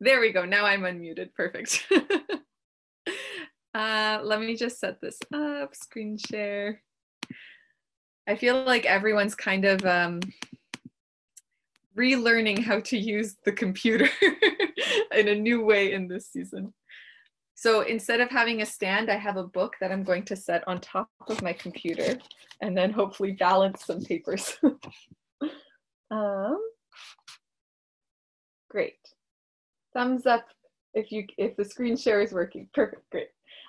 There we go. Now I'm unmuted. Perfect. uh, let me just set this up, screen share. I feel like everyone's kind of um, relearning how to use the computer in a new way in this season. So instead of having a stand, I have a book that I'm going to set on top of my computer and then hopefully balance some papers. um, great. Thumbs up if you if the screen share is working. Perfect, great.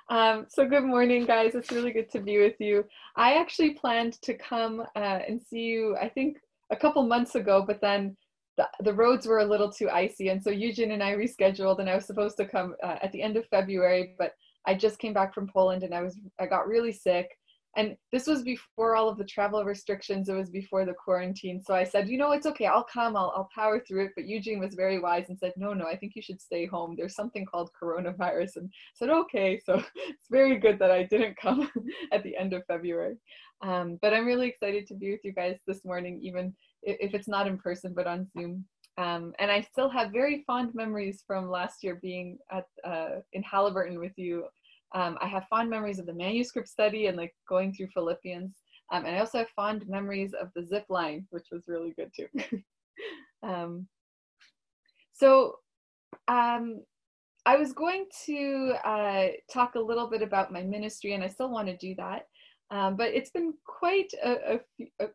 Um, so good morning, guys. It's really good to be with you. I actually planned to come uh, and see you, I think a couple months ago, but then the, the roads were a little too icy. And so Eugene and I rescheduled and I was supposed to come uh, at the end of February, but I just came back from Poland and I was, I got really sick. And this was before all of the travel restrictions. It was before the quarantine. So I said, you know, it's okay. I'll come. I'll, I'll power through it. But Eugene was very wise and said, no, no, I think you should stay home. There's something called coronavirus. And I said, okay. So it's very good that I didn't come at the end of February. Um, but I'm really excited to be with you guys this morning, even if it's not in person, but on Zoom. Um, and I still have very fond memories from last year being at uh, in Haliburton with you. Um, I have fond memories of the manuscript study and like going through Philippians. Um, and I also have fond memories of the zip line, which was really good too. Um, so um, I was going to uh, talk a little bit about my ministry, and I still want to do that. Um, but it's been quite a,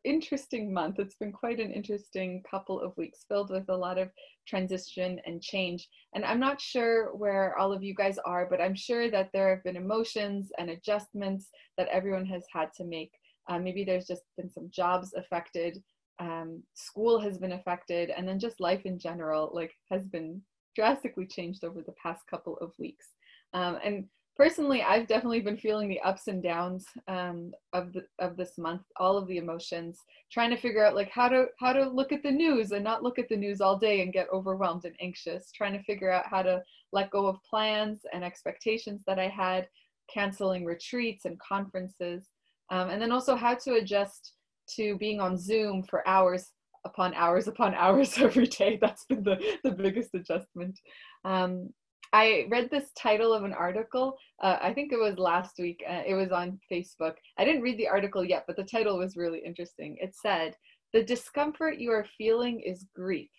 interesting month. It's been quite an interesting couple of weeks filled with a lot of transition and change. And I'm not sure where all of you guys are, but I'm sure that there have been emotions and adjustments that everyone has had to make. Uh, maybe there's just been some jobs affected, um, school has been affected, and then just life in general like has been drastically changed over the past couple of weeks. Um, and personally i've definitely been feeling the ups and downs um, of the, of this month all of the emotions trying to figure out like how to how to look at the news and not look at the news all day and get overwhelmed and anxious trying to figure out how to let go of plans and expectations that i had canceling retreats and conferences um, and then also how to adjust to being on zoom for hours upon hours upon hours every day. That's been the, the biggest adjustment. Um, I read this title of an article. Uh, I think it was last week. Uh, it was on Facebook. I didn't read the article yet, but the title was really interesting. It said, The discomfort you are feeling is grief.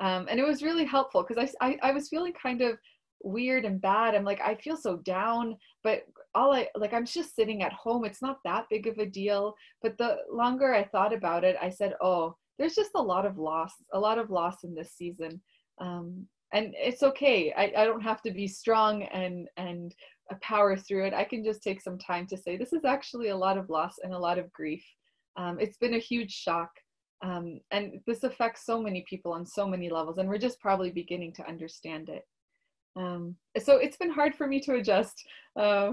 Um, and it was really helpful because I, I, I was feeling kind of weird and bad. I'm like, I feel so down, but all I like, I'm just sitting at home. It's not that big of a deal. But the longer I thought about it, I said, Oh, there's just a lot of loss, a lot of loss in this season. Um, and it's okay. I, I don't have to be strong and and power through it. I can just take some time to say this is actually a lot of loss and a lot of grief. Um, it's been a huge shock um, and this affects so many people on so many levels and we're just probably beginning to understand it. Um, so it's been hard for me to adjust uh,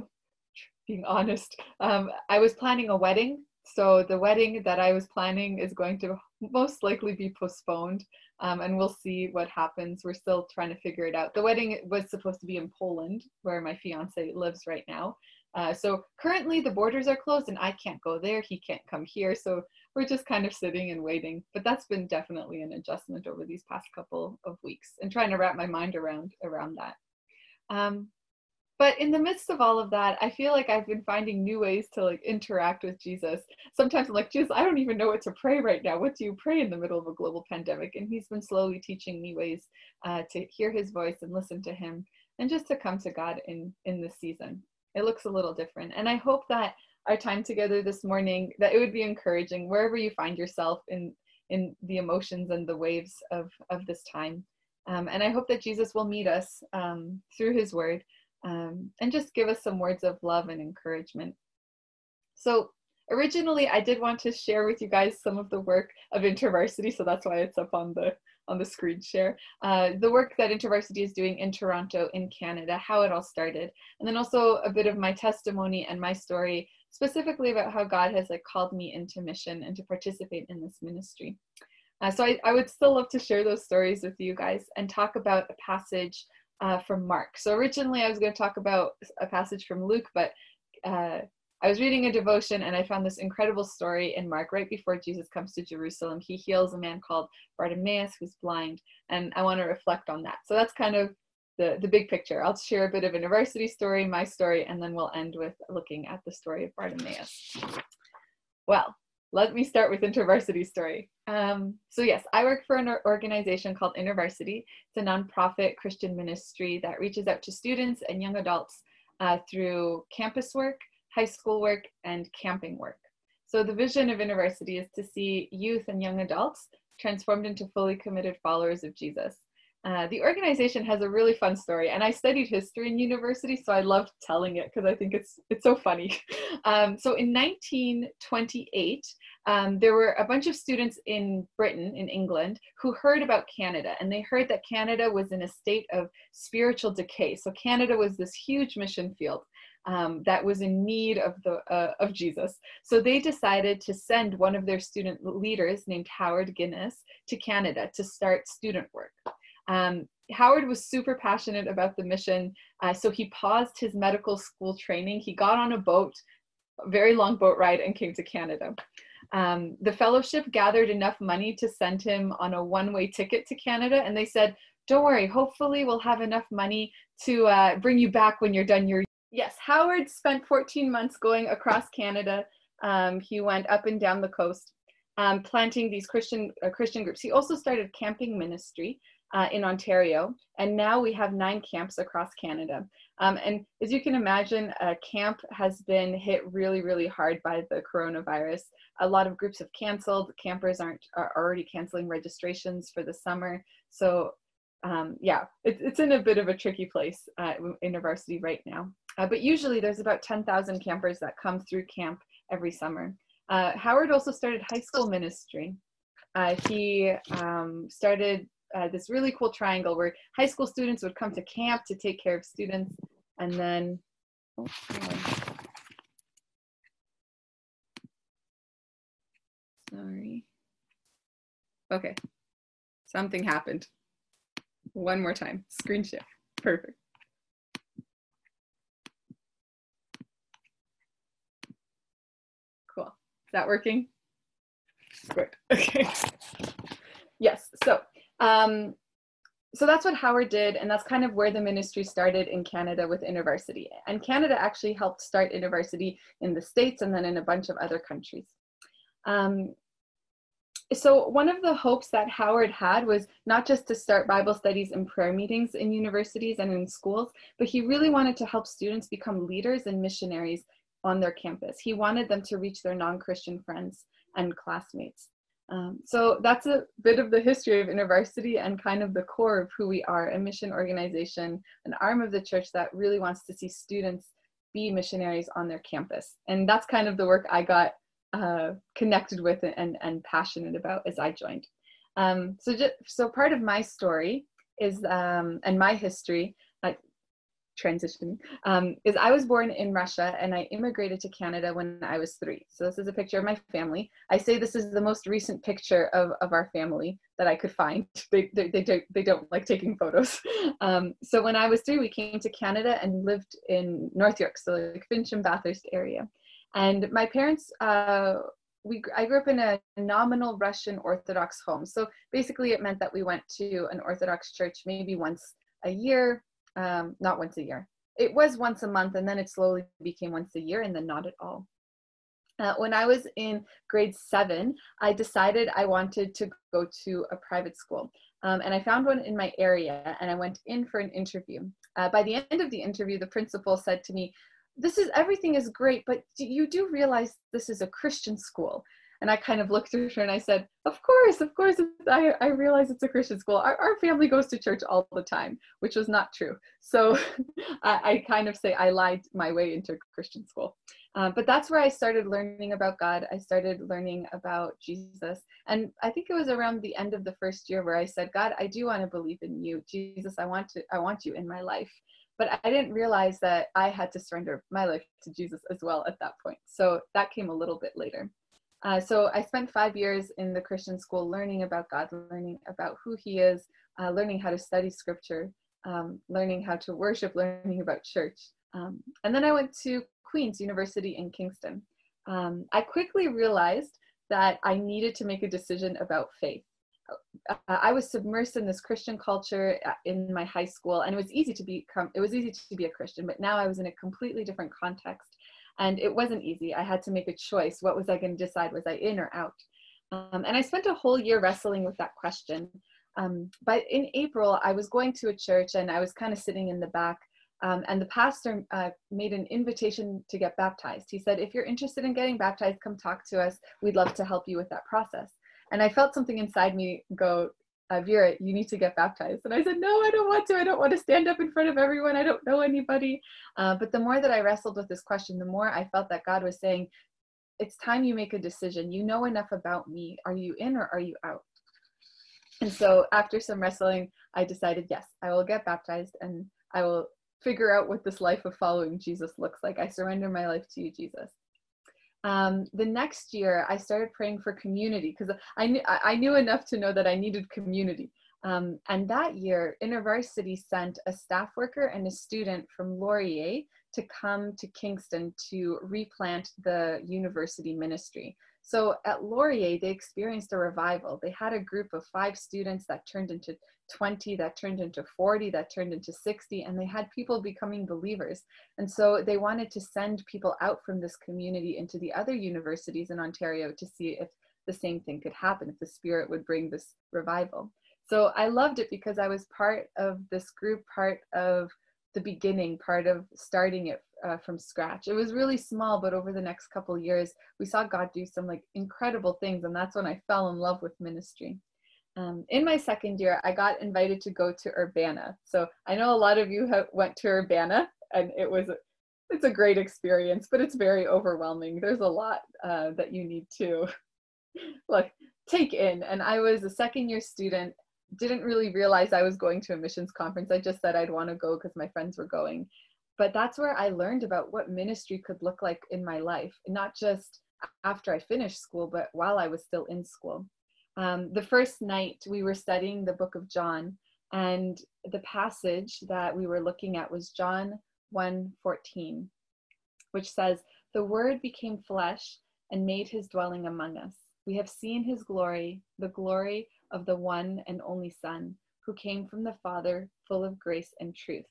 being honest. Um, i was planning a wedding so the wedding that i was planning is going to most likely be postponed um, and we'll see what happens. We're still trying to figure it out. The wedding was supposed to be in Poland, where my fiance lives right now. Uh, so currently the borders are closed and I can't go there. He can't come here. So we're just kind of sitting and waiting. But that's been definitely an adjustment over these past couple of weeks and trying to wrap my mind around around that. Um, but in the midst of all of that i feel like i've been finding new ways to like interact with jesus. Sometimes i'm like jesus i don't even know what to pray right now. What do you pray in the middle of a global pandemic? And he's been slowly teaching me ways uh, to hear his voice and listen to him and just to come to god in in this season. It looks a little different. And i hope that our time together this morning that it would be encouraging wherever you find yourself in in the emotions and the waves of of this time. Um, and i hope that jesus will meet us um, through his word um, and just give us some words of love and encouragement. So originally I did want to share with you guys some of the work of InterVarsity, so that's why it's up on the on the screen share. Uh, the work that InterVarsity is doing in Toronto in Canada, how it all started, and then also a bit of my testimony and my story, specifically about how God has like called me into mission and to participate in this ministry. Uh, so I, I would still love to share those stories with you guys and talk about a passage uh, from Mark. So originally I was going to talk about a passage from Luke, but uh, I was reading a devotion and I found this incredible story in Mark right before Jesus comes to Jerusalem. He heals a man called Bartimaeus who's blind, and I want to reflect on that. So that's kind of the, the big picture. I'll share a bit of a InterVarsity story, my story, and then we'll end with looking at the story of Bartimaeus. Well, let me start with InterVarsity story. Um, so yes, I work for an organization called InterVarsity. It's a nonprofit Christian ministry that reaches out to students and young adults uh, through campus work, high school work, and camping work. So the vision of InterVarsity is to see youth and young adults transformed into fully committed followers of Jesus. Uh, the organization has a really fun story, and I studied history in university, so I love telling it because I think it's it's so funny. Um, so in 1928, um, there were a bunch of students in Britain, in England, who heard about Canada, and they heard that Canada was in a state of spiritual decay. So Canada was this huge mission field. Um, that was in need of the uh, of Jesus. So they decided to send one of their student leaders named Howard Guinness to Canada to start student work. Um, Howard was super passionate about the mission, uh, so he paused his medical school training. He got on a boat, a very long boat ride, and came to Canada. Um, the fellowship gathered enough money to send him on a one way ticket to Canada, and they said, Don't worry, hopefully, we'll have enough money to uh, bring you back when you're done your. Yes, Howard spent 14 months going across Canada. Um, he went up and down the coast. Um, planting these Christian uh, Christian groups. He also started camping ministry, uh, in Ontario, and now we have nine camps across Canada. Um, and as you can imagine, uh, camp has been hit really, really hard by the coronavirus. A lot of groups have canceled. Campers aren't are already canceling registrations for the summer. So um, yeah, it, it's in a bit of a tricky place uh, in university right now. Uh, but usually there's about 10,000 campers that come through camp every summer. Uh, Howard also started high school ministry. Uh, he um, started uh, this really cool triangle where high school students would come to camp to take care of students and then oh, sorry. Okay. Something happened. One more time. Screen shift perfect. Cool. Is that working? Good. Okay. Yes. So um, so that's what Howard did, and that's kind of where the ministry started in Canada with InterVarsity. And Canada actually helped start InterVarsity in the States and then in a bunch of other countries. Um, so one of the hopes that Howard had was not just to start Bible studies and prayer meetings in universities and in schools, but he really wanted to help students become leaders and missionaries on their campus. He wanted them to reach their non-Christian friends and classmates. Um, so that's a bit of the history of InterVarsity and kind of the core of who we are, a mission organization, an arm of the church that really wants to see students be missionaries on their campus. And that's kind of the work I got uh, connected with and, and passionate about as I joined. Um, so, just, so part of my story is, um, and my history transition um, is I was born in Russia and I immigrated to Canada when I was three. So this is a picture of my family. I say this is the most recent picture of, of our family that I could find. They, they, they, don't, they don't like taking photos. Um, so when I was three, we came to Canada and lived in North York, so like Fincham, Bathurst area. And my parents, uh, we, I grew up in a nominal Russian Orthodox home. So basically it meant that we went to an Orthodox church maybe once a year, um, not once a year. It was once a month, and then it slowly became once a year, and then not at all. Uh, when I was in grade seven, I decided I wanted to go to a private school. Um, and I found one in my area and I went in for an interview. Uh, by the end of the interview, the principal said to me, This is everything is great, but you do realize this is a Christian school. And I kind of looked at her and I said, Of course, of course, I, I realize it's a Christian school. Our, our family goes to church all the time, which was not true. So I, I, kind of say I lied my way into Christian school. Uh, but that's where I started learning about God. I started learning about Jesus. And I think it was around the end of the first year where I said, God, I do want to believe in you. Jesus, I want to, I want you in my life but I didn't realize that I had to surrender my life to Jesus as well at that point. So that came a little bit later. Uh, so I spent five years in the Christian school learning about God, learning about who He is, uh, learning how to study Scripture, um, learning how to worship, learning about church. Um, and then I went to Queen's University in Kingston. Um, I quickly realized that I needed to make a decision about faith. Uh, I was submersed in this Christian culture uh, in my high school, and it was easy to become. It was easy to be a Christian, but now I was in a completely different context, and it wasn't easy. I had to make a choice. What was I going to decide? Was I in or out? Um, and I spent a whole year wrestling with that question. Um, but in April, I was going to a church, and I was kind of sitting in the back. Um, and the pastor uh, made an invitation to get baptized. He said, If you're interested in getting baptized, come talk to us. We'd love to help you with that process. And I felt something inside me go, uh, Vera, you need to get baptized. And I said, No, I don't want to. I don't want to stand up in front of everyone. I don't know anybody. Uh, but the more that I wrestled with this question, the more I felt that God was saying, It's time you make a decision. You know enough about me. Are you in or are you out? And so after some wrestling, I decided, Yes, I will get baptized and I will figure out what this life of following Jesus looks like. I surrender my life to you, Jesus. Um, the next year, I started praying for community because I knew I knew enough to know that I needed community. Um, and that year, InterVarsity sent a staff worker and a student from Laurier to come to Kingston to replant the university ministry. So at Laurier, they experienced a revival. They had a group of five students that turned into 20, that turned into 40, that turned into 60, and they had people becoming believers. And so they wanted to send people out from this community into the other universities in Ontario to see if the same thing could happen, if the Spirit would bring this revival. So I loved it because I was part of this group, part of the beginning, part of starting it uh, from scratch. It was really small, but over the next couple years, we saw God do some like incredible things, and that's when I fell in love with ministry. Um, in my second year, I got invited to go to Urbana. So I know a lot of you have, went to Urbana, and it was it's a great experience, but it's very overwhelming. There's a lot uh, that you need to like take in. And I was a second year student, didn't really realize I was going to a missions conference. I just said I'd want to go because my friends were going but that's where I learned about what ministry could look like in my life, not just after I finished school, but while I was still in school. Um, the first night we were studying the book of John, and the passage that we were looking at was John 1:14, which says, "The Word became flesh and made his dwelling among us. We have seen his glory, the glory of the one and only Son, who came from the Father, full of grace and truth."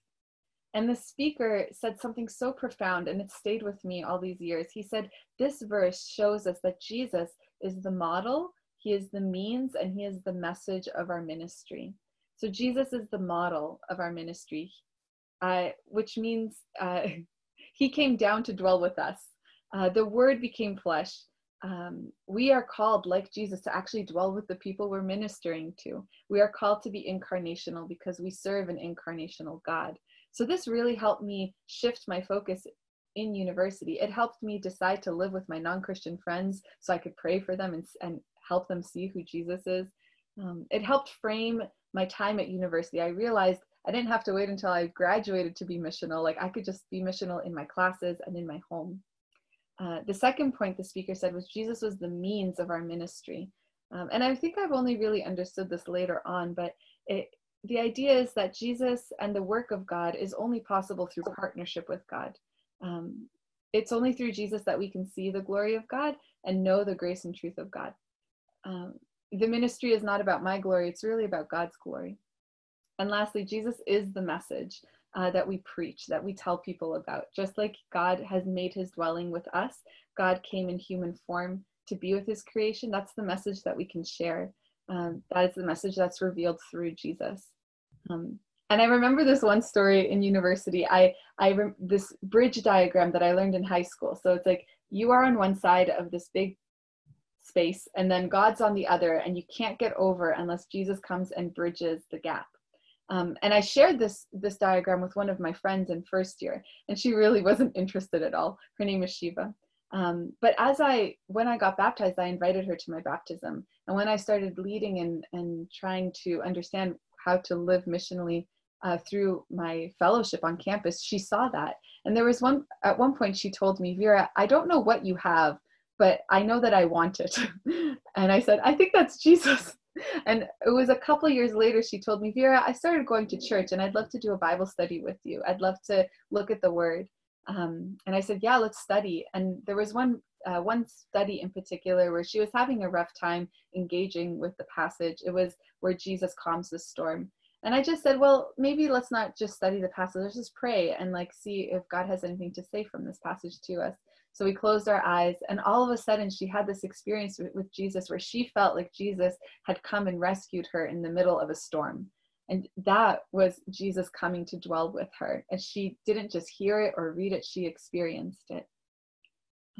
And the speaker said something so profound, and it stayed with me all these years. He said, This verse shows us that Jesus is the model, He is the means, and He is the message of our ministry. So Jesus is the model of our ministry, uh, which means uh, He came down to dwell with us. Uh, the Word became flesh. Um, we are called, like Jesus, to actually dwell with the people we're ministering to. We are called to be incarnational because we serve an incarnational God. So this really helped me shift my focus in university. It helped me decide to live with my non-Christian friends so I could pray for them and, and help them see who Jesus is. Um, it helped frame my time at university. I realized I didn't have to wait until I graduated to be missional. Like I could just be missional in my classes and in my home. Uh, the second point the speaker said was Jesus was the means of our ministry. Um, and I think I've only really understood this later on, but it, the idea is that Jesus and the work of God is only possible through partnership with God. Um, it's only through Jesus that we can see the glory of God and know the grace and truth of God. Um, the ministry is not about my glory, it's really about God's glory. And lastly, Jesus is the message uh, that we preach, that we tell people about. Just like God has made his dwelling with us, God came in human form to be with his creation. That's the message that we can share. Um, that is the message that's revealed through Jesus. Um, and I remember this one story in university. I, I this bridge diagram that I learned in high school. So it's like you are on one side of this big space, and then God's on the other, and you can't get over unless Jesus comes and bridges the gap. Um, and I shared this this diagram with one of my friends in first year, and she really wasn't interested at all. Her name is Shiva. Um, but as I, when I got baptized, I invited her to my baptism. And when I started leading and, and trying to understand how to live missionally uh, through my fellowship on campus, she saw that. And there was one, at one point, she told me, Vera, I don't know what you have, but I know that I want it. and I said, I think that's Jesus. And it was a couple years later, she told me, Vera, I started going to church and I'd love to do a Bible study with you. I'd love to look at the word. Um, and I said, yeah, let's study. And there was one uh, one study in particular where she was having a rough time engaging with the passage. It was where Jesus calms the storm. And I just said, well, maybe let's not just study the passage, let's just pray and like see if God has anything to say from this passage to us. So we closed our eyes, and all of a sudden, she had this experience with, with Jesus where she felt like Jesus had come and rescued her in the middle of a storm. And that was Jesus coming to dwell with her. And she didn't just hear it or read it, she experienced it.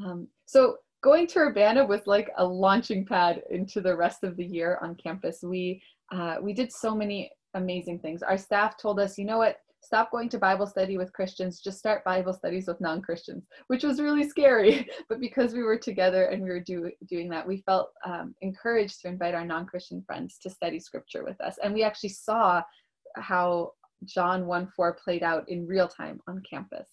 Um, so going to Urbana was like a launching pad into the rest of the year on campus. We uh, we did so many amazing things. Our staff told us, you know what, stop going to Bible study with Christians, just start Bible studies with non-Christians, which was really scary. But because we were together and we were do, doing that, we felt um, encouraged to invite our non-Christian friends to study scripture with us. And we actually saw how John 1 4 played out in real time on campus.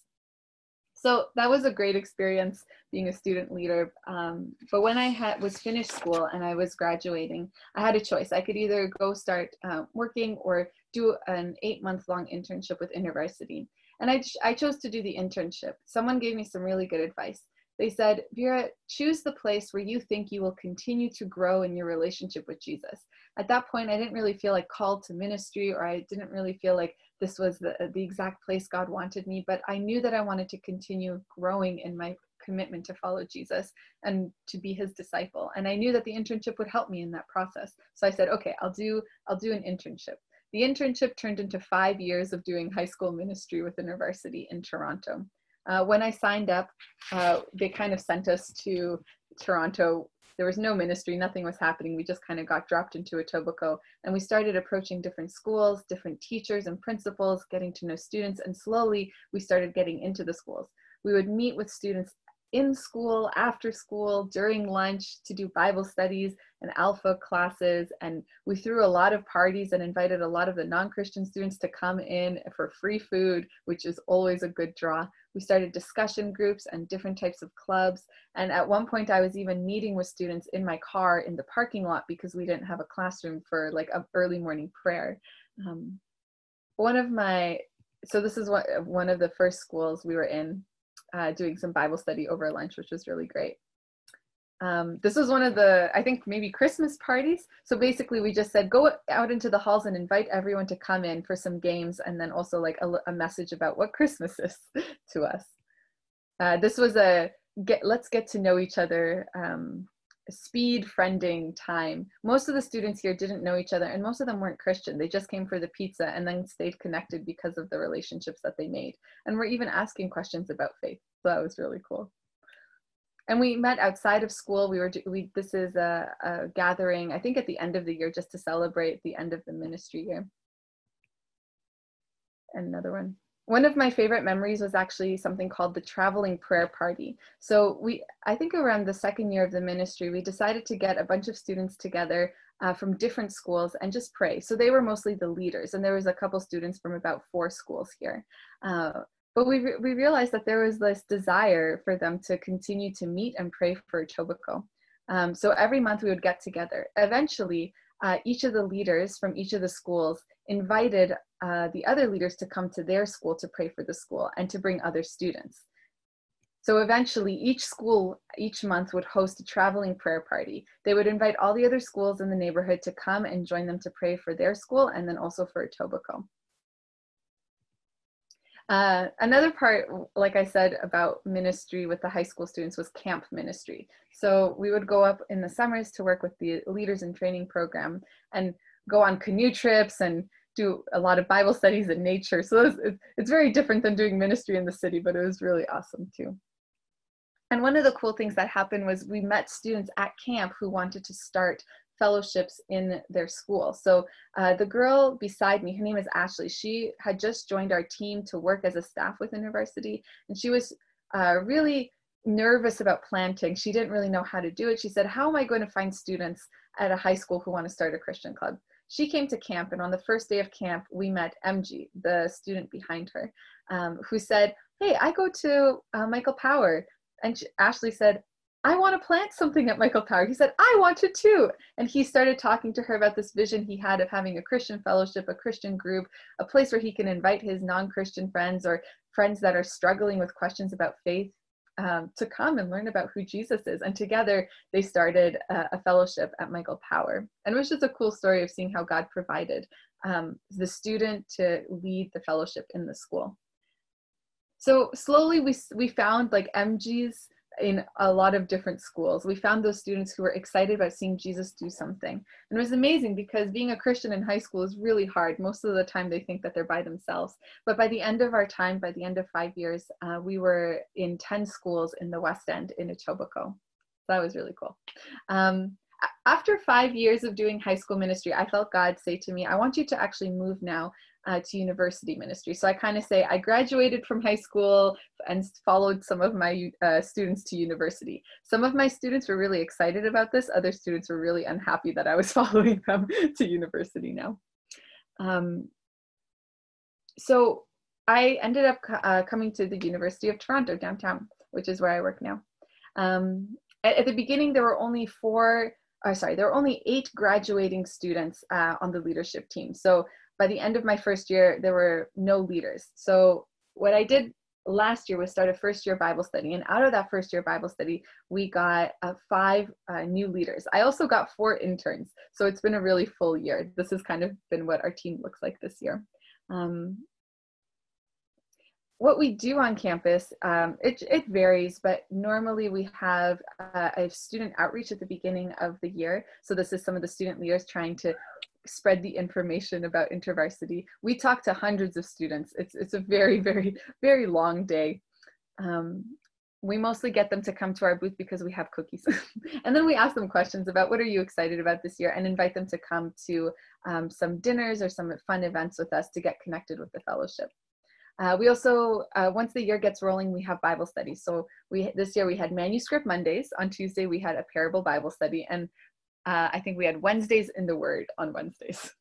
So that was a great experience being a student leader. Um, but when I had, was finished school and I was graduating, I had a choice. I could either go start uh, working or do an eight month long internship with InterVarsity. And I, I chose to do the internship. Someone gave me some really good advice. They said, Vera, choose the place where you think you will continue to grow in your relationship with Jesus. At that point, I didn't really feel like called to ministry, or I didn't really feel like this was the, the exact place God wanted me, but I knew that I wanted to continue growing in my commitment to follow Jesus and to be his disciple. And I knew that the internship would help me in that process. So I said, okay, I'll do I'll do an internship. The internship turned into five years of doing high school ministry with InterVarsity in Toronto. Uh, when I signed up, uh, they kind of sent us to Toronto. There was no ministry, nothing was happening. We just kind of got dropped into Etobicoke and we started approaching different schools, different teachers and principals, getting to know students, and slowly we started getting into the schools. We would meet with students in school, after school, during lunch to do Bible studies and alpha classes. And we threw a lot of parties and invited a lot of the non Christian students to come in for free food, which is always a good draw. We started discussion groups and different types of clubs. And at one point, I was even meeting with students in my car in the parking lot because we didn't have a classroom for like an early morning prayer. Um, one of my so this is what one of the first schools we were in uh, doing some Bible study over lunch, which was really great. Um, this was one of the, I think maybe Christmas parties. So basically, we just said go out into the halls and invite everyone to come in for some games, and then also like a, a message about what Christmas is to us. Uh, this was a get let's get to know each other um, speed friending time. Most of the students here didn't know each other, and most of them weren't Christian. They just came for the pizza and then stayed connected because of the relationships that they made. And we're even asking questions about faith. So that was really cool. And we met outside of school. We were we this is a, a gathering, I think at the end of the year, just to celebrate the end of the ministry year. Another one one of my favorite memories was actually something called the traveling prayer party. So we, I think around the second year of the ministry, we decided to get a bunch of students together uh, from different schools and just pray. So they were mostly the leaders, and there was a couple students from about four schools here. Uh, but we, re we realized that there was this desire for them to continue to meet and pray for Etobicoke. Um, so every month we would get together. Eventually, uh, each of the leaders from each of the schools invited uh, the other leaders to come to their school to pray for the school and to bring other students. So eventually, each school each month would host a traveling prayer party. They would invite all the other schools in the neighborhood to come and join them to pray for their school and then also for Etobicoke. Uh, another part, like I said, about ministry with the high school students was camp ministry. So we would go up in the summers to work with the leaders in training program and go on canoe trips and do a lot of Bible studies in nature. So it's, it's very different than doing ministry in the city, but it was really awesome too. And one of the cool things that happened was we met students at camp who wanted to start fellowships in their school. So uh, the girl beside me, her name is Ashley, she had just joined our team to work as a staff with university, and she was uh, really nervous about planting. She didn't really know how to do it. She said, how am I going to find students at a high school who want to start a Christian club? she came to camp and on the first day of camp we met mg the student behind her um, who said hey i go to uh, michael power and she, ashley said i want to plant something at michael power he said i want to too and he started talking to her about this vision he had of having a christian fellowship a christian group a place where he can invite his non-christian friends or friends that are struggling with questions about faith um, to come and learn about who Jesus is. And together they started a, a, fellowship at Michael Power. And it was just a cool story of seeing how God provided um, the student to lead the fellowship in the school. So slowly we, we found like MGs in a lot of different schools. We found those students who were excited about seeing Jesus do something. And it was amazing because being a Christian in high school is really hard. Most of the time they think that they're by themselves. But by the end of our time, by the end of five years, uh, we were in 10 schools in the West End in Etobicoke. That was really cool. Um, after five years of doing high school ministry, I felt God say to me, I want you to actually move now uh, to university ministry. So I kind of say I graduated from high school and followed some of my uh, students to university. Some of my students were really excited about this. Other students were really unhappy that I was following them to university now. Um, so I ended up uh, coming to the University of Toronto downtown, which is where I work now. Um, at, at, the beginning, there were only four, uh, sorry, there were only eight graduating students uh, on the leadership team. So by the end of my first year, there were no leaders. So what I did last year was start a first year Bible study. And out of that first year Bible study, we got uh, five uh, new leaders. I also got four interns. So it's been a really full year. This has kind of been what our team looks like this year. Um, what we do on campus, um, it, it varies, but normally we have uh, a student outreach at the beginning of the year. So this is some of the student leaders trying to spread the information about InterVarsity. We talk to hundreds of students. It's, it's a very, very, very long day. Um, we mostly get them to come to our booth because we have cookies. and then we ask them questions about what are you excited about this year and invite them to come to um, some dinners or some fun events with us to get connected with the fellowship. Uh, we also, uh, once the year gets rolling, we have Bible studies. So we this year we had manuscript Mondays. On Tuesday we had a parable Bible study, and uh, I think we had Wednesdays in the Word on Wednesdays.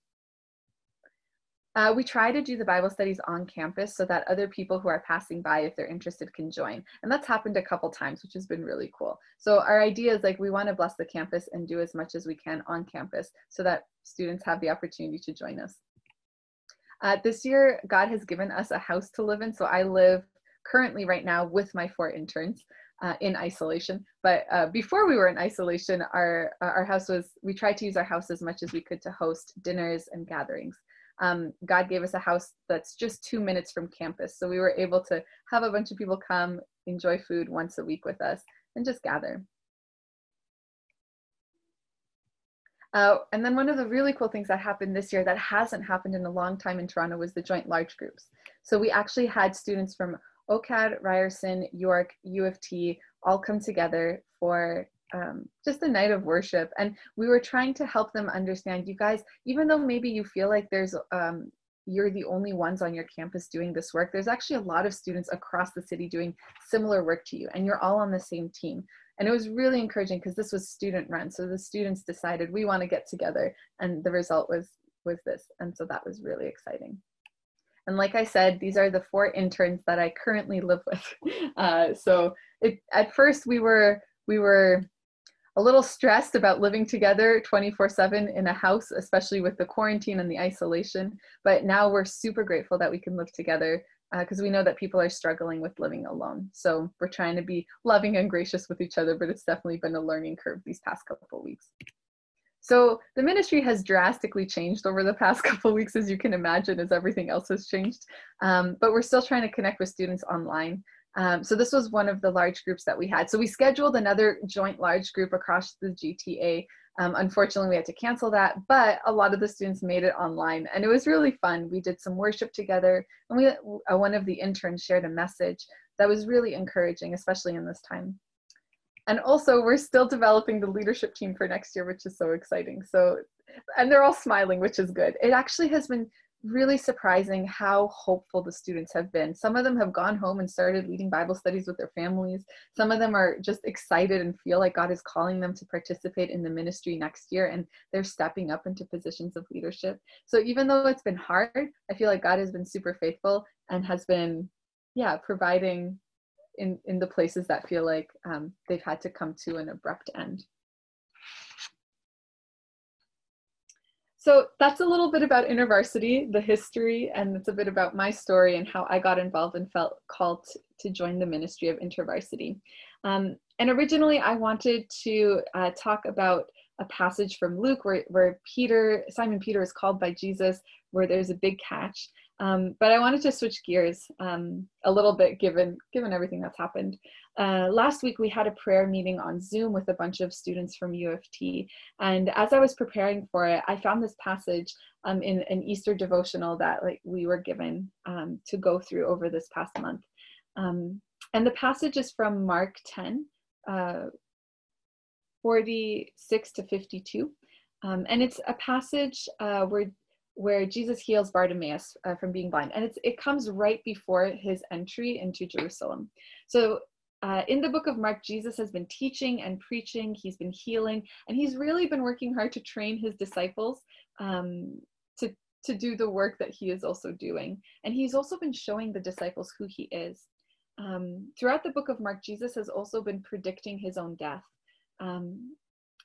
Uh, we try to do the Bible studies on campus so that other people who are passing by, if they're interested, can join. And that's happened a couple times, which has been really cool. So our idea is like we want to bless the campus and do as much as we can on campus so that students have the opportunity to join us. Uh, this year, God has given us a house to live in. So I live currently right now with my four interns uh, in isolation. But uh, before we were in isolation, our uh, our house was we tried to use our house as much as we could to host dinners and gatherings. Um, God gave us a house that's just two minutes from campus, so we were able to have a bunch of people come enjoy food once a week with us and just gather. Uh, and then one of the really cool things that happened this year that hasn't happened in a long time in Toronto was the joint large groups. So we actually had students from OCAD, Ryerson, York, U of T all come together for um, just a night of worship. And we were trying to help them understand, you guys, even though maybe you feel like there's um, you're the only ones on your campus doing this work. There's actually a lot of students across the city doing similar work to you, and you're all on the same team. And it was really encouraging because this was student run. So the students decided we want to get together, and the result was was this. And so that was really exciting. And like I said, these are the four interns that I currently live with. Uh, so it, at first we were we were a little stressed about living together 24/7 in a house, especially with the quarantine and the isolation. But now we're super grateful that we can live together because uh, we know that people are struggling with living alone. So we're trying to be loving and gracious with each other, but it's definitely been a learning curve these past couple weeks. So the ministry has drastically changed over the past couple weeks, as you can imagine, as everything else has changed. Um, but we're still trying to connect with students online. Um, so this was one of the large groups that we had. So we scheduled another joint large group across the GTA. Um, unfortunately, we had to cancel that, but a lot of the students made it online, and it was really fun. We did some worship together, and we uh, one of the interns shared a message that was really encouraging, especially in this time. And also, we're still developing the leadership team for next year, which is so exciting. So, and they're all smiling, which is good. It actually has been really surprising how hopeful the students have been. Some of them have gone home and started leading Bible studies with their families. Some of them are just excited and feel like God is calling them to participate in the ministry next year and they're stepping up into positions of leadership. So even though it's been hard, I feel like God has been super faithful and has been, yeah, providing in, in the places that feel like um, they've had to come to an abrupt end. so that's a little bit about InterVarsity, the history, and it's a bit about my story and how I got involved and felt called to join the ministry of InterVarsity. Um, and originally, I wanted to uh, talk about a passage from Luke where, where Peter, Simon Peter, is called by Jesus, where there's a big catch. Um, but I wanted to switch gears um, a little bit, given given everything that's happened. Uh, last week we had a prayer meeting on Zoom with a bunch of students from U of T, and as I was preparing for it, I found this passage um, in an Easter devotional that like we were given um, to go through over this past month. Um, and the passage is from Mark 10, uh, 46 to 52. Um, and it's a passage uh, where where Jesus heals Bartimaeus uh, from being blind, and it's it comes right before his entry into Jerusalem. So. Uh, in the book of Mark, Jesus has been teaching and preaching. He's been healing, and he's really been working hard to train his disciples um, to to do the work that he is also doing. And he's also been showing the disciples who he is. Um, throughout the book of Mark, Jesus has also been predicting his own death. Um,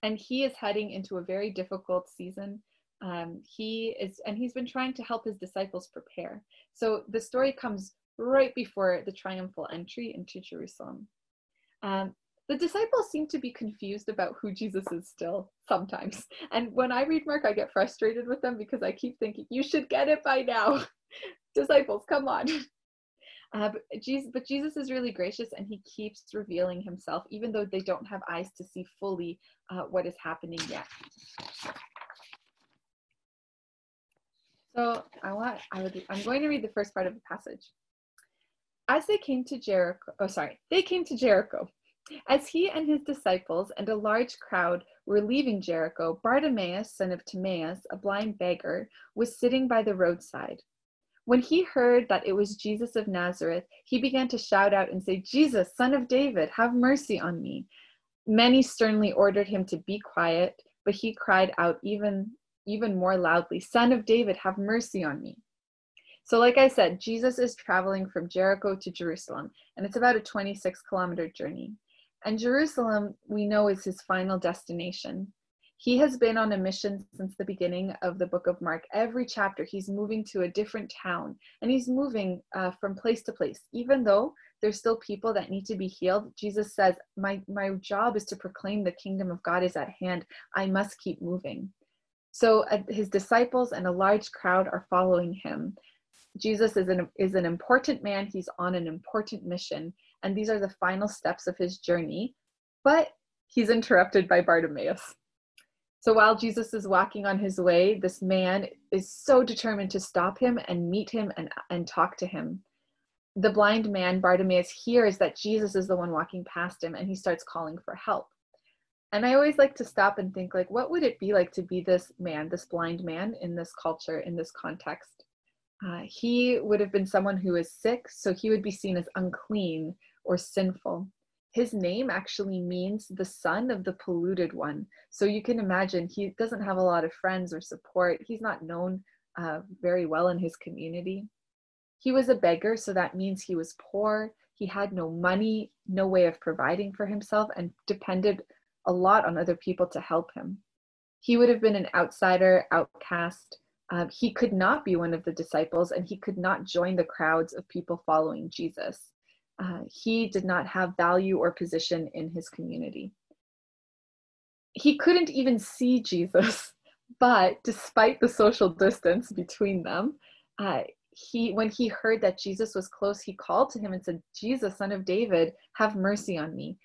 and he is heading into a very difficult season. Um, he is, and he's been trying to help his disciples prepare. So the story comes right before the triumphal entry into Jerusalem. Um, the disciples seem to be confused about who Jesus is still sometimes. And when I read Mark, I get frustrated with them because I keep thinking, you should get it by now. disciples, come on. Uh, but, Jesus, but Jesus is really gracious and he keeps revealing himself, even though they don't have eyes to see fully uh, what is happening yet. So I want, I would, I'm going to read the first part of the passage. As they came to Jericho, oh, sorry, they came to Jericho. As he and his disciples and a large crowd were leaving Jericho, Bartimaeus, son of Timaeus, a blind beggar, was sitting by the roadside. When he heard that it was Jesus of Nazareth, he began to shout out and say, Jesus, son of David, have mercy on me. Many sternly ordered him to be quiet, but he cried out even, even more loudly, Son of David, have mercy on me. So, like I said, Jesus is traveling from Jericho to Jerusalem, and it's about a 26 kilometer journey. And Jerusalem, we know, is his final destination. He has been on a mission since the beginning of the book of Mark. Every chapter, he's moving to a different town and he's moving uh, from place to place. Even though there's still people that need to be healed, Jesus says, my, my job is to proclaim the kingdom of God is at hand. I must keep moving. So uh, his disciples and a large crowd are following him. Jesus is an, is an important man. He's on an important mission. And these are the final steps of his journey. But he's interrupted by Bartimaeus. So while Jesus is walking on his way, this man is so determined to stop him and meet him and, and talk to him. The blind man, Bartimaeus, hears that Jesus is the one walking past him and he starts calling for help. And I always like to stop and think, like, what would it be like to be this man, this blind man in this culture, in this context? Uh, he would have been someone who is sick, so he would be seen as unclean or sinful his name actually means the son of the polluted one. So you can imagine he doesn't have a lot of friends or support. He's not known uh, very well in his community. He was a beggar, so that means he was poor. He had no money, no way of providing for himself, and depended a lot on other people to help him. He would have been an outsider, outcast. Uh, he could not be one of the disciples, and he could not join the crowds of people following Jesus uh, he did not have value or position in his community. He couldn't even see Jesus, but despite the social distance between them, uh, he when he heard that Jesus was close, he called to him and said, "Jesus, son of David, have mercy on me."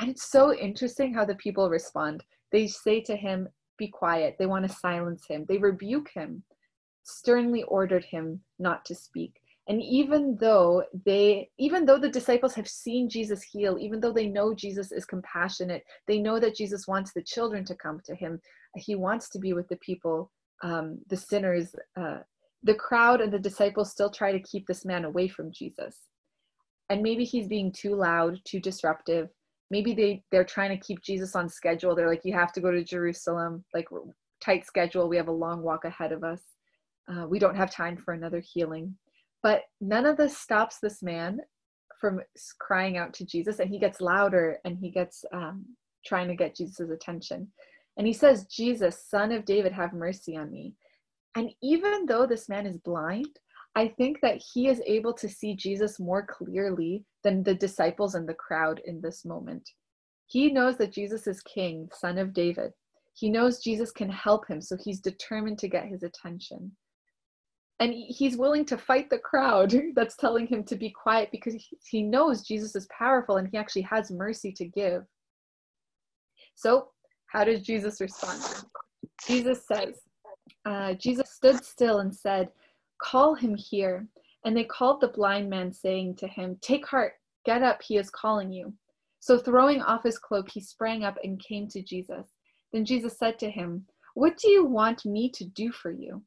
And it's so interesting how the people respond. They say to him, "Be quiet." They want to silence him. They rebuke him, sternly ordered him not to speak and even though they even though the disciples have seen jesus heal even though they know jesus is compassionate they know that jesus wants the children to come to him he wants to be with the people um, the sinners uh, the crowd and the disciples still try to keep this man away from jesus and maybe he's being too loud too disruptive maybe they they're trying to keep jesus on schedule they're like you have to go to jerusalem like tight schedule we have a long walk ahead of us uh, we don't have time for another healing but none of this stops this man from crying out to Jesus, and he gets louder and he gets um, trying to get Jesus' attention. And he says, Jesus, son of David, have mercy on me. And even though this man is blind, I think that he is able to see Jesus more clearly than the disciples and the crowd in this moment. He knows that Jesus is king, son of David. He knows Jesus can help him, so he's determined to get his attention. And he's willing to fight the crowd that's telling him to be quiet because he knows Jesus is powerful and he actually has mercy to give. So, how does Jesus respond? Jesus says, uh, Jesus stood still and said, Call him here. And they called the blind man, saying to him, Take heart, get up, he is calling you. So throwing off his cloak, he sprang up and came to Jesus. Then Jesus said to him, What do you want me to do for you?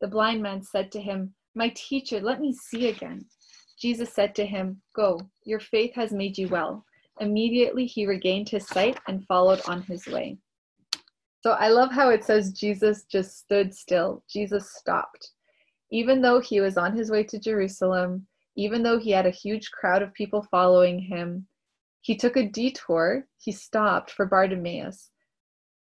The blind man said to him, My teacher, let me see again. Jesus said to him, Go, your faith has made you well. Immediately he regained his sight and followed on his way. So I love how it says Jesus just stood still. Jesus stopped. Even though he was on his way to Jerusalem, even though he had a huge crowd of people following him, he took a detour. He stopped for Bartimaeus.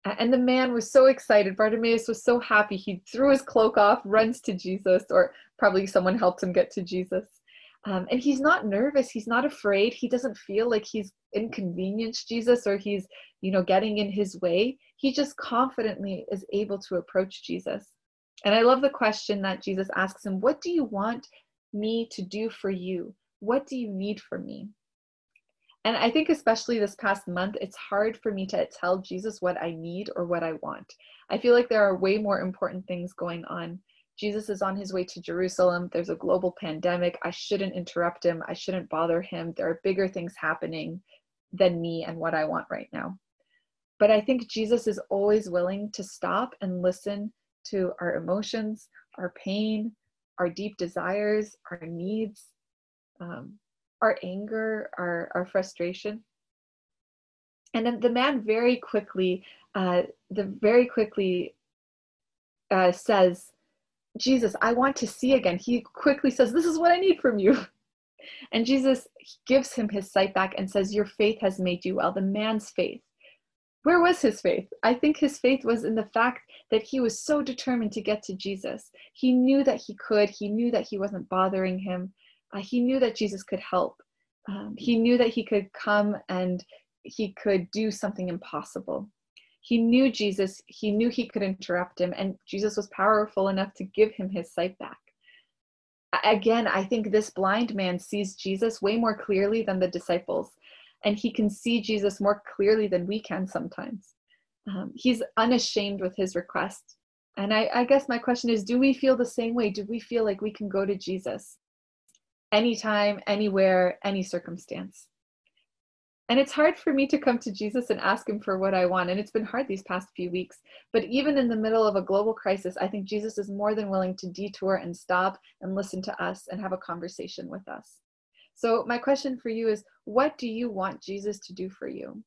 And the man was so excited. Bartimaeus was so happy. He threw his cloak off, runs to Jesus, or probably someone helped him get to Jesus. Um, and he's not nervous. He's not afraid. He doesn't feel like he's inconvenienced Jesus or he's, you know, getting in his way. He just confidently is able to approach Jesus. And I love the question that Jesus asks him What do you want me to do for you? What do you need from me? And I think, especially this past month, it's hard for me to tell Jesus what I need or what I want. I feel like there are way more important things going on. Jesus is on his way to Jerusalem. There's a global pandemic. I shouldn't interrupt him. I shouldn't bother him. There are bigger things happening than me and what I want right now. But I think Jesus is always willing to stop and listen to our emotions, our pain, our deep desires, our needs, um, our anger, our, our frustration. And then the man very quickly, uh, the very quickly uh, says, Jesus, I want to see again. He quickly says, This is what I need from you. And Jesus gives him his sight back and says, Your faith has made you well. The man's faith where was his faith? I think his faith was in the fact that he was so determined to get to Jesus. He knew that he could, he knew that he wasn't bothering him, uh, he knew that Jesus could help. Um, he knew that he could come and he could do something impossible. He knew Jesus, he knew he could interrupt him, and Jesus was powerful enough to give him his sight back. Again, I think this blind man sees Jesus way more clearly than the disciples and he can see Jesus more clearly than we can sometimes. Um, he's unashamed with his request. And I, I guess my question is do we feel the same way? Do we feel like we can go to Jesus anytime, anywhere, any circumstance? And it's hard for me to come to Jesus and ask him for what I want. And it's been hard these past few weeks. But even in the middle of a global crisis, I think Jesus is more than willing to detour and stop and listen to us and have a conversation with us. So, my question for you is what do you want Jesus to do for you?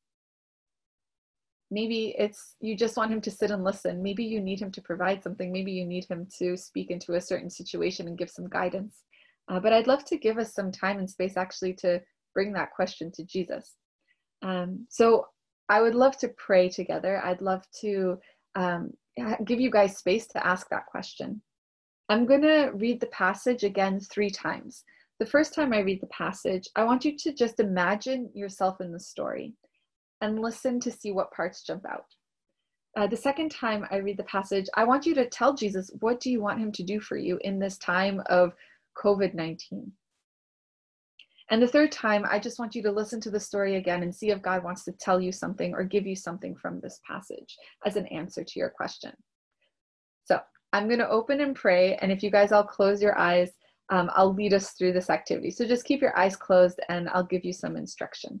Maybe it's you just want him to sit and listen. Maybe you need him to provide something. Maybe you need him to speak into a certain situation and give some guidance. Uh, but I'd love to give us some time and space actually to bring that question to Jesus. Um, so I would love to pray together. I'd love to um, give you guys space to ask that question. I'm going to read the passage again three times. The first time I read the passage, I want you to just imagine yourself in the story and listen to see what parts jump out. Uh, the second time I read the passage, I want you to tell Jesus, what do you want him to do for you in this time of COVID 19? And the third time, I just want you to listen to the story again and see if God wants to tell you something or give you something from this passage as an answer to your question. So I'm going to open and pray. And if you guys all close your eyes, um, I'll lead us through this activity. So just keep your eyes closed and I'll give you some instruction.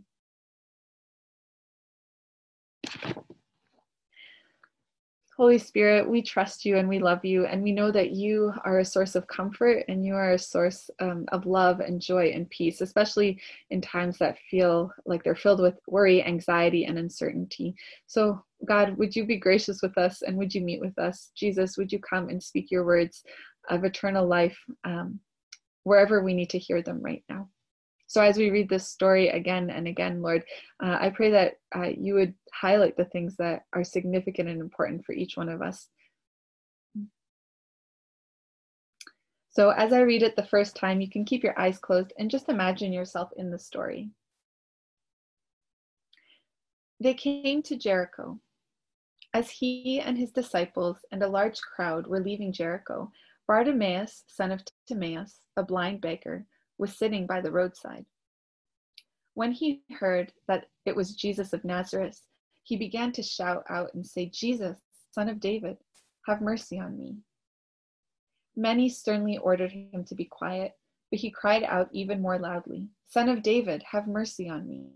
Holy Spirit, we trust you and we love you, and we know that you are a source of comfort and you are a source um, of love and joy and peace, especially in times that feel like they're filled with worry, anxiety, and uncertainty. So, God, would you be gracious with us and would you meet with us? Jesus, would you come and speak your words of eternal life um, wherever we need to hear them right now. So, as we read this story again and again, Lord, uh, I pray that uh, you would highlight the things that are significant and important for each one of us. So, as I read it the first time, you can keep your eyes closed and just imagine yourself in the story. They came to Jericho. As he and his disciples and a large crowd were leaving Jericho, Bartimaeus, son of Timaeus, a blind beggar, was sitting by the roadside. When he heard that it was Jesus of Nazareth, he began to shout out and say, Jesus, son of David, have mercy on me. Many sternly ordered him to be quiet, but he cried out even more loudly, Son of David, have mercy on me.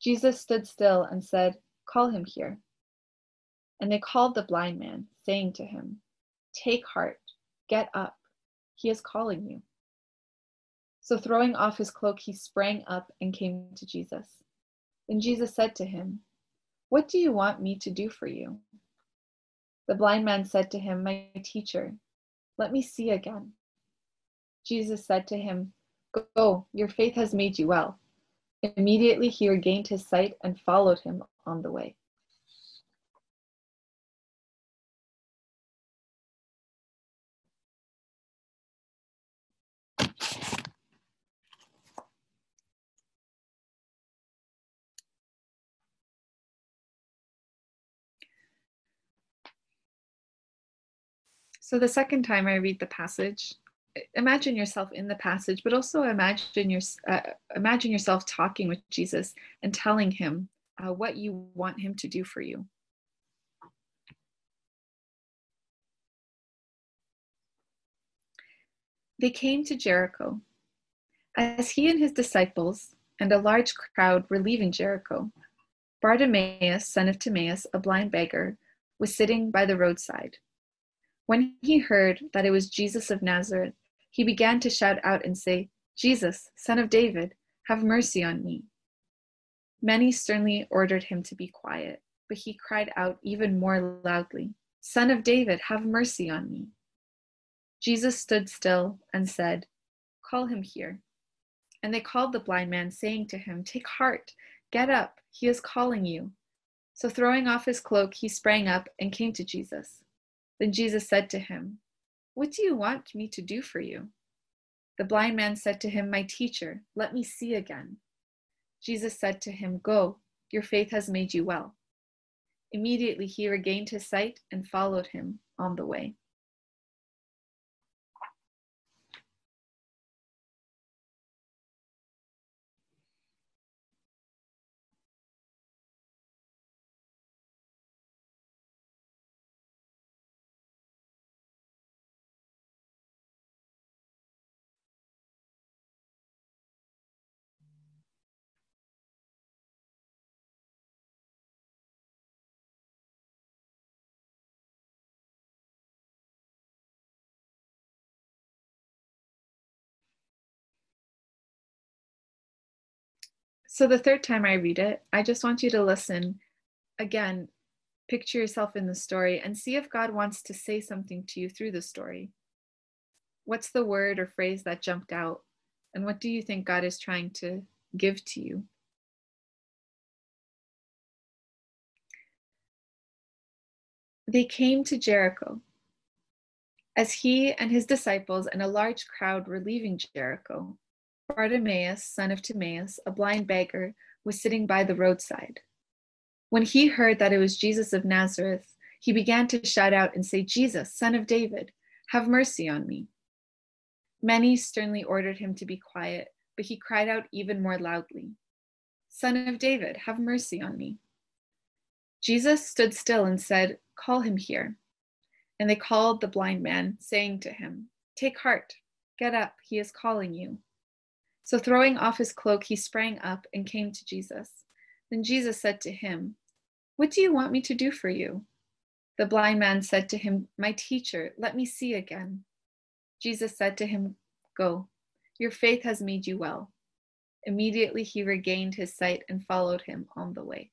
Jesus stood still and said, Call him here. And they called the blind man, saying to him, Take heart, get up, he is calling you. So throwing off his cloak, he sprang up and came to Jesus. Then Jesus said to him, What do you want me to do for you? The blind man said to him, My teacher, let me see again. Jesus said to him, Go, your faith has made you well. Immediately he regained his sight and followed him on the way. So the second time I read the passage, imagine yourself in the passage, but also imagine your uh, imagine yourself talking with Jesus and telling him uh, what you want him to do for you. They came to Jericho. As he and his disciples and a large crowd were leaving Jericho, Bartimaeus, son of Timaeus, a blind beggar, was sitting by the roadside. When he heard that it was Jesus of Nazareth, he began to shout out and say, Jesus, son of David, have mercy on me. Many sternly ordered him to be quiet, but he cried out even more loudly, Son of David, have mercy on me. Jesus stood still and said, Call him here. And they called the blind man, saying to him, Take heart, get up, he is calling you. So throwing off his cloak, he sprang up and came to Jesus. Then Jesus said to him, What do you want me to do for you? The blind man said to him, My teacher, let me see again. Jesus said to him, Go, your faith has made you well. Immediately he regained his sight and followed him on the way. So the third time I read it, I just want you to listen. Again, picture yourself in the story and see if God wants to say something to you through the story. What's the word or phrase that jumped out? And what do you think God is trying to give to you? They came to Jericho. As he and his disciples and a large crowd were leaving Jericho, Bartimaeus, son of Timaeus, a blind beggar, was sitting by the roadside. When he heard that it was Jesus of Nazareth, he began to shout out and say, Jesus, son of David, have mercy on me. Many sternly ordered him to be quiet, but he cried out even more loudly, Son of David, have mercy on me. Jesus stood still and said, Call him here. And they called the blind man, saying to him, Take heart, get up, he is calling you. So throwing off his cloak, he sprang up and came to Jesus. Then Jesus said to him, What do you want me to do for you? The blind man said to him, My teacher, let me see again. Jesus said to him, Go, your faith has made you well. Immediately he regained his sight and followed him on the way.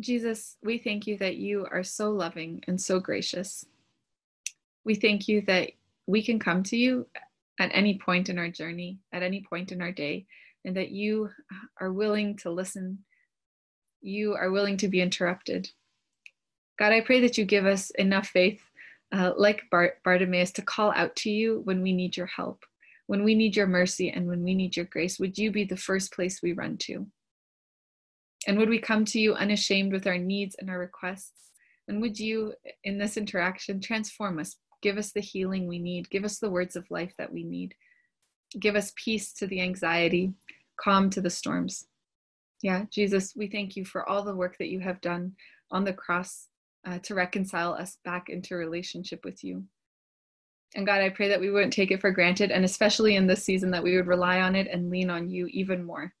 Jesus, we thank you that you are so loving and so gracious. We thank you that we can come to you at any point in our journey, at any point in our day, and that you are willing to listen. You are willing to be interrupted. God, I pray that you give us enough faith, uh, like Bart- Bartimaeus, to call out to you when we need your help, when we need your mercy, and when we need your grace. Would you be the first place we run to? And would we come to you unashamed with our needs and our requests? And would you, in this interaction, transform us, give us the healing we need, give us the words of life that we need, give us peace to the anxiety, calm to the storms. Yeah, Jesus, we thank you for all the work that you have done on the cross uh, to reconcile us back into relationship with you. And God, I pray that we wouldn't take it for granted, and especially in this season, that we would rely on it and lean on you even more.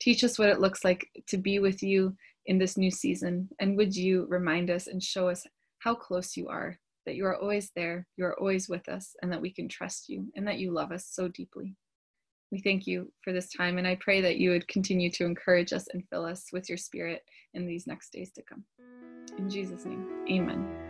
Teach us what it looks like to be with you in this new season. And would you remind us and show us how close you are, that you are always there, you are always with us, and that we can trust you and that you love us so deeply. We thank you for this time, and I pray that you would continue to encourage us and fill us with your spirit in these next days to come. In Jesus' name, amen.